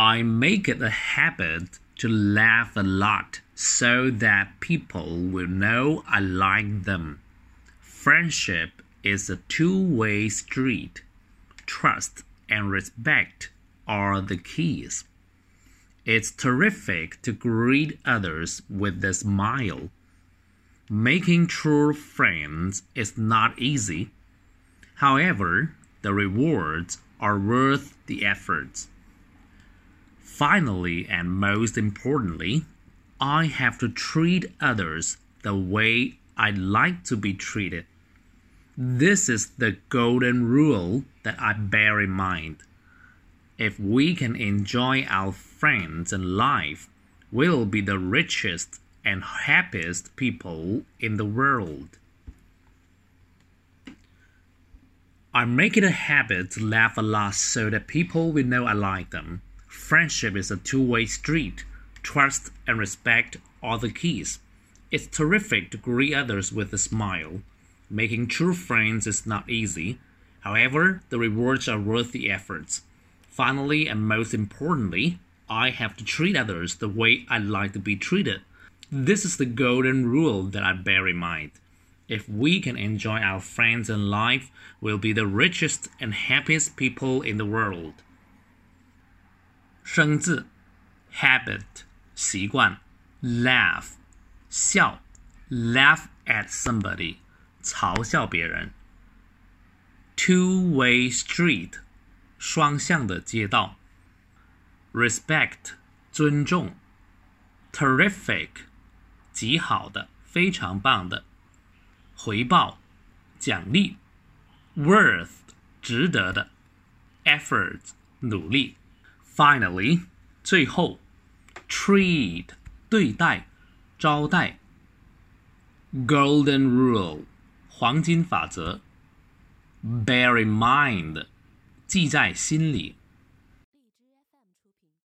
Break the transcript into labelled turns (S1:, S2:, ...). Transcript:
S1: I make it a habit to laugh a lot so that people will know I like them. Friendship is a two way street. Trust and respect are the keys. It's terrific to greet others with a smile. Making true friends is not easy. However, the rewards are worth the efforts. Finally, and most importantly, I have to treat others the way I'd like to be treated. This is the golden rule that I bear in mind. If we can enjoy our friends and life, we'll be the richest and happiest people in the world. I make it a habit to laugh a lot so that people will know I like them. Friendship is a two way street. Trust and respect are the keys. It's terrific to greet others with a smile. Making true friends is not easy. However, the rewards are worth the efforts. Finally, and most importantly, I have to treat others the way I'd like to be treated. This is the golden rule that I bear in mind. If we can enjoy our friends and life, we'll be the richest and happiest people in the world. 生字 habit 习惯 laugh 笑 laugh at somebody 嘲笑别人 two way street 双向的街道 respect 尊重 terrific 极好的非常棒的回报奖励 worth 值得的 effort 努力 finally 最后 treat 对待招待 golden rule 黄金法则 bear in mind 记在心里